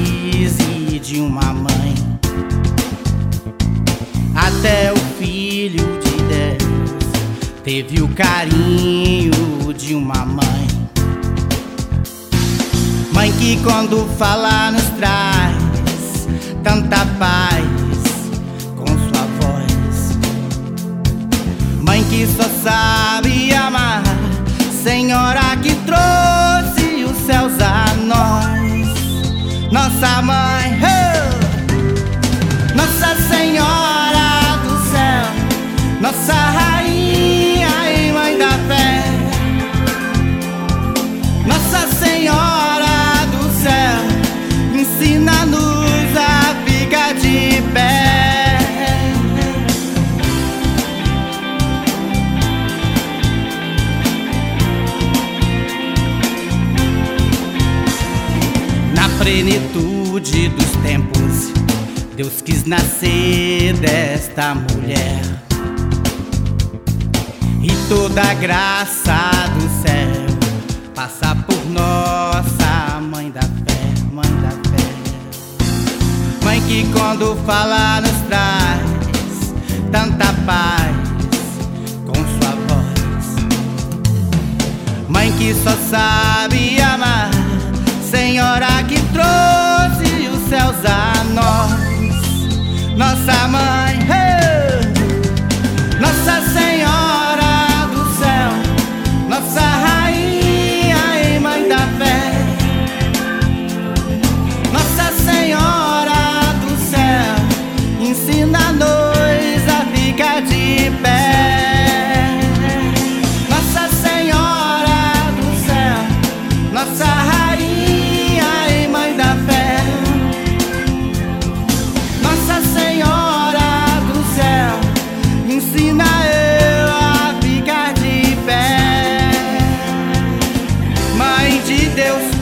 precise de uma mãe. Até o filho de Deus teve o carinho de uma mãe. Mãe que quando fala nos traz tanta paz com sua voz. Mãe que só sabe Nossa mãe! Nossa Senhora do céu, nossa plenitude dos tempos, Deus quis nascer desta mulher. E toda a graça do céu passa por nossa mãe da fé, mãe da fé. Mãe que quando fala nos traz tanta paz com sua voz. Mãe que só sabe Deus.